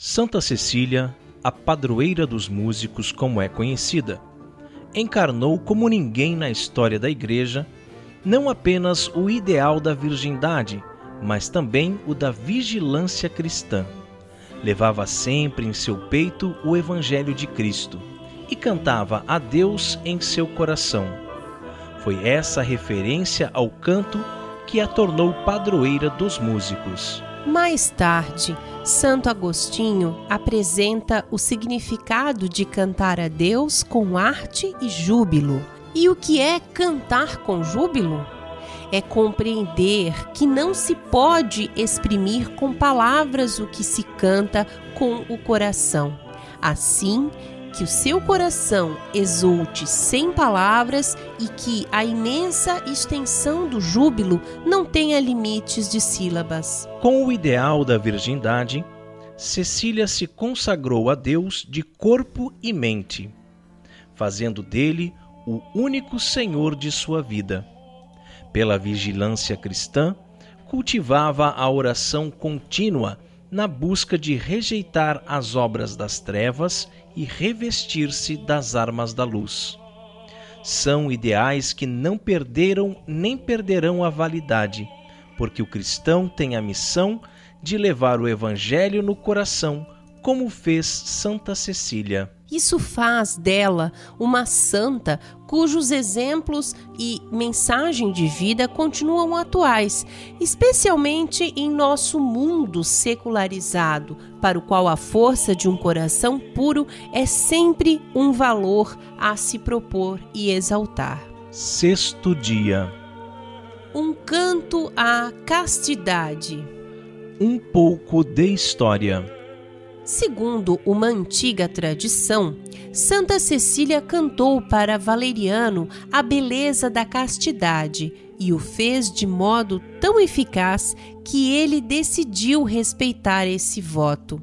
Santa Cecília, a padroeira dos músicos, como é conhecida, encarnou como ninguém na história da Igreja não apenas o ideal da virgindade, mas também o da vigilância cristã. Levava sempre em seu peito o Evangelho de Cristo e cantava a Deus em seu coração. Foi essa referência ao canto que a tornou padroeira dos músicos. Mais tarde, Santo Agostinho apresenta o significado de cantar a Deus com arte e júbilo. E o que é cantar com júbilo? É compreender que não se pode exprimir com palavras o que se canta com o coração. Assim, que o seu coração exulte sem palavras e que a imensa extensão do júbilo não tenha limites de sílabas. Com o ideal da virgindade, Cecília se consagrou a Deus de corpo e mente, fazendo dele o único Senhor de sua vida. Pela vigilância cristã, cultivava a oração contínua na busca de rejeitar as obras das trevas e revestir-se das armas da luz. São ideais que não perderam nem perderão a validade, porque o cristão tem a missão de levar o Evangelho no coração, como fez Santa Cecília. Isso faz dela uma santa cujos exemplos e mensagem de vida continuam atuais, especialmente em nosso mundo secularizado, para o qual a força de um coração puro é sempre um valor a se propor e exaltar. Sexto dia. Um canto à castidade. Um pouco de história. Segundo uma antiga tradição, Santa Cecília cantou para Valeriano a beleza da castidade e o fez de modo tão eficaz que ele decidiu respeitar esse voto.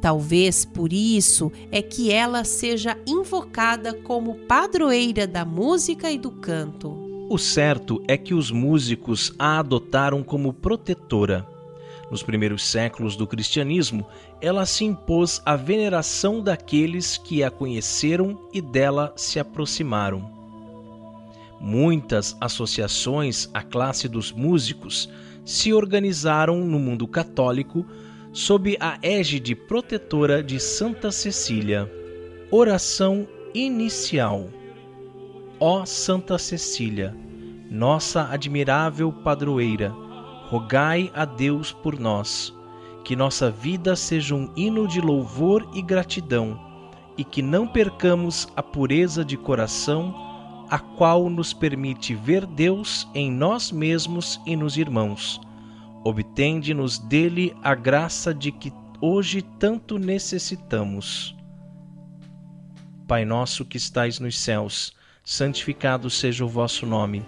Talvez por isso é que ela seja invocada como padroeira da música e do canto. O certo é que os músicos a adotaram como protetora nos primeiros séculos do cristianismo, ela se impôs à veneração daqueles que a conheceram e dela se aproximaram. Muitas associações à classe dos músicos se organizaram no mundo católico sob a égide protetora de Santa Cecília. Oração inicial. Ó Santa Cecília, nossa admirável padroeira, rogai a Deus por nós, que nossa vida seja um hino de louvor e gratidão, e que não percamos a pureza de coração, a qual nos permite ver Deus em nós mesmos e nos irmãos. Obtende-nos dele a graça de que hoje tanto necessitamos. Pai nosso que estais nos céus, santificado seja o vosso nome.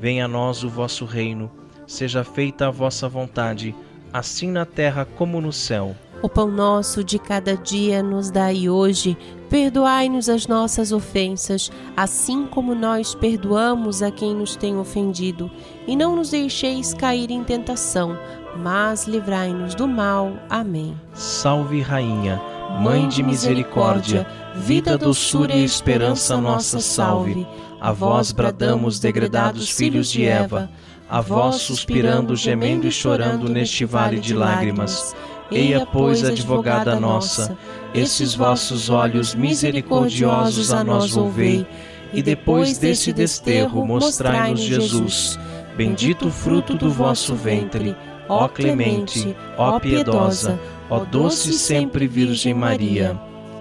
Venha a nós o vosso reino seja feita a vossa vontade, assim na terra como no céu. O pão nosso de cada dia nos dai hoje. Perdoai-nos as nossas ofensas, assim como nós perdoamos a quem nos tem ofendido. E não nos deixeis cair em tentação, mas livrai-nos do mal. Amém. Salve, Rainha, Mãe de misericórdia, vida, doçura e esperança nossa, salve. A vós bradamos, degredados filhos de Eva a vós suspirando, gemendo e chorando neste vale de lágrimas. Eia, pois, advogada nossa, esses vossos olhos misericordiosos a nós volvei, e depois desse desterro mostrai-nos Jesus. Bendito o fruto do vosso ventre, ó clemente, ó piedosa, ó doce sempre Virgem Maria.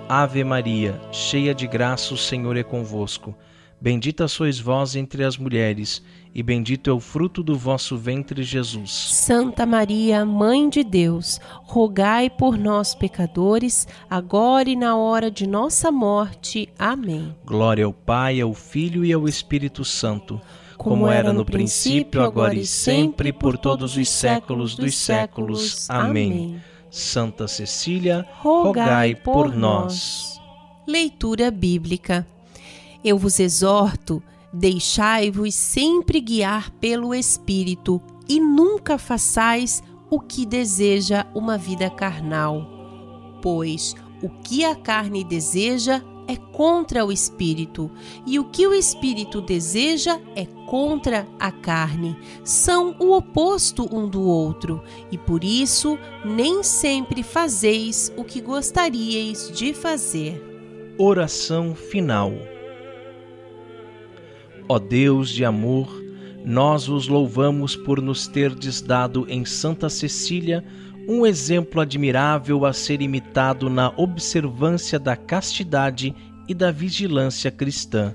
Ave Maria, cheia de graça, o Senhor é convosco. Bendita sois vós entre as mulheres, e bendito é o fruto do vosso ventre, Jesus. Santa Maria, Mãe de Deus, rogai por nós, pecadores, agora e na hora de nossa morte. Amém. Glória ao Pai, ao Filho e ao Espírito Santo, como, como era no princípio, agora e sempre, por todos os séculos dos séculos. Amém. Santa Cecília, rogai por nós. Leitura Bíblica. Eu vos exorto, deixai-vos sempre guiar pelo Espírito e nunca façais o que deseja uma vida carnal. pois o que a carne deseja é contra o espírito, e o que o espírito deseja é contra a carne. São o oposto um do outro, e por isso nem sempre fazeis o que gostaríeis de fazer. Oração final. Ó Deus de amor, nós vos louvamos por nos terdes dado em Santa Cecília um exemplo admirável a ser imitado na observância da castidade e da vigilância cristã.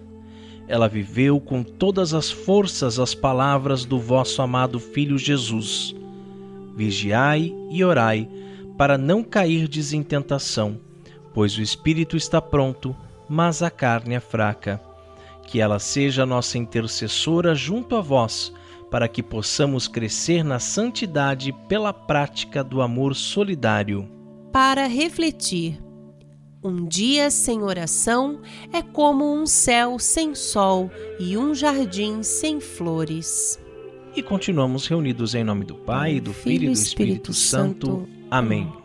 Ela viveu com todas as forças as palavras do vosso amado Filho Jesus. Vigiai e orai, para não cairdes em tentação, pois o espírito está pronto, mas a carne é fraca. Que ela seja nossa intercessora junto a vós para que possamos crescer na santidade pela prática do amor solidário. Para refletir, um dia sem oração é como um céu sem sol e um jardim sem flores. E continuamos reunidos em nome do Pai, do Filho e do Espírito, Espírito Santo. Santo. Amém.